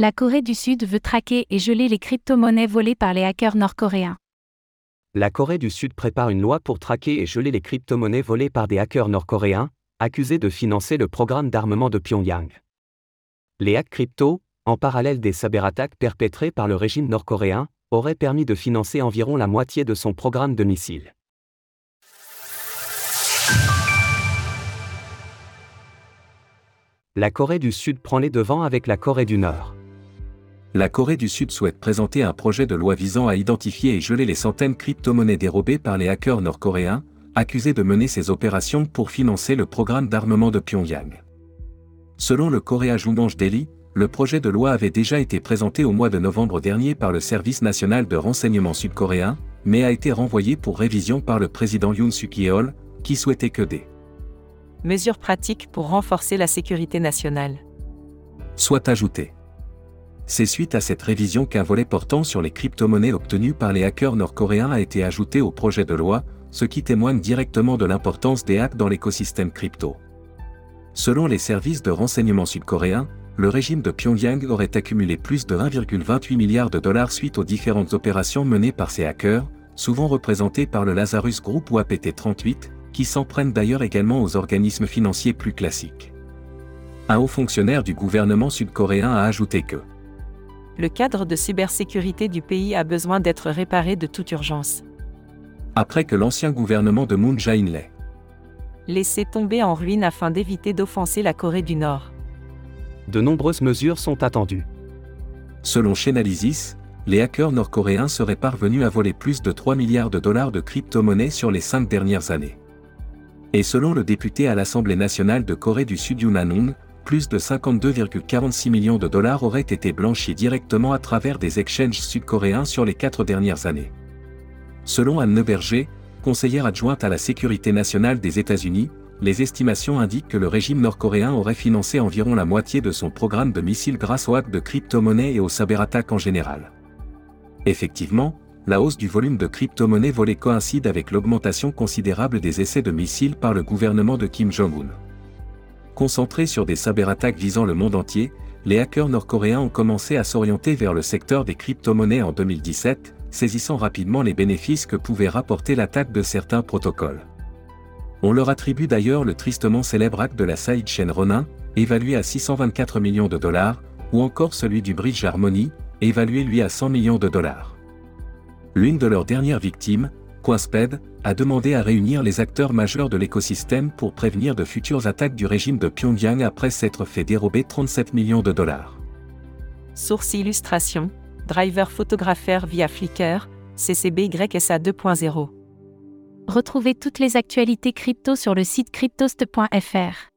La Corée du Sud veut traquer et geler les crypto-monnaies volées par les hackers nord-coréens. La Corée du Sud prépare une loi pour traquer et geler les crypto-monnaies volées par des hackers nord-coréens, accusés de financer le programme d'armement de Pyongyang. Les hacks crypto, en parallèle des cyberattaques perpétrées par le régime nord-coréen, auraient permis de financer environ la moitié de son programme de missiles. La Corée du Sud prend les devants avec la Corée du Nord la Corée du Sud souhaite présenter un projet de loi visant à identifier et geler les centaines crypto-monnaies dérobées par les hackers nord-coréens, accusés de mener ces opérations pour financer le programme d'armement de Pyongyang. Selon le Korea Junbanj Daily, le projet de loi avait déjà été présenté au mois de novembre dernier par le Service national de renseignement sud-coréen, mais a été renvoyé pour révision par le président Yoon Suk-yeol, qui souhaitait que des mesures pratiques pour renforcer la sécurité nationale soient ajoutées. C'est suite à cette révision qu'un volet portant sur les crypto-monnaies obtenues par les hackers nord-coréens a été ajouté au projet de loi, ce qui témoigne directement de l'importance des hacks dans l'écosystème crypto. Selon les services de renseignement sud-coréens, le régime de Pyongyang aurait accumulé plus de 1,28 milliard de dollars suite aux différentes opérations menées par ces hackers, souvent représentés par le Lazarus Group ou APT-38, qui s'en prennent d'ailleurs également aux organismes financiers plus classiques. Un haut fonctionnaire du gouvernement sud-coréen a ajouté que le cadre de cybersécurité du pays a besoin d'être réparé de toute urgence. Après que l'ancien gouvernement de Moon Jae-in l'ait laissé tomber en ruine afin d'éviter d'offenser la Corée du Nord. De nombreuses mesures sont attendues. Selon Chainalysis, les hackers nord-coréens seraient parvenus à voler plus de 3 milliards de dollars de crypto-monnaies sur les cinq dernières années. Et selon le député à l'Assemblée nationale de Corée du Sud Yoon plus de 52,46 millions de dollars auraient été blanchis directement à travers des exchanges sud-coréens sur les quatre dernières années. Selon Anne Neuberger, conseillère adjointe à la sécurité nationale des États-Unis, les estimations indiquent que le régime nord-coréen aurait financé environ la moitié de son programme de missiles grâce aux hacks de crypto-monnaies et aux cyberattaques en général. Effectivement, la hausse du volume de crypto-monnaies volées coïncide avec l'augmentation considérable des essais de missiles par le gouvernement de Kim Jong-un. Concentrés sur des cyberattaques visant le monde entier, les hackers nord-coréens ont commencé à s'orienter vers le secteur des crypto-monnaies en 2017, saisissant rapidement les bénéfices que pouvait rapporter l'attaque de certains protocoles. On leur attribue d'ailleurs le tristement célèbre hack de la sidechain Ronin, évalué à 624 millions de dollars, ou encore celui du Bridge Harmony, évalué lui à 100 millions de dollars. L'une de leurs dernières victimes, Coinsped, a demandé à réunir les acteurs majeurs de l'écosystème pour prévenir de futures attaques du régime de Pyongyang après s'être fait dérober 37 millions de dollars. Source illustration, driver photographeur via Flickr, CCBYSA 2.0. Retrouvez toutes les actualités crypto sur le site cryptost.fr.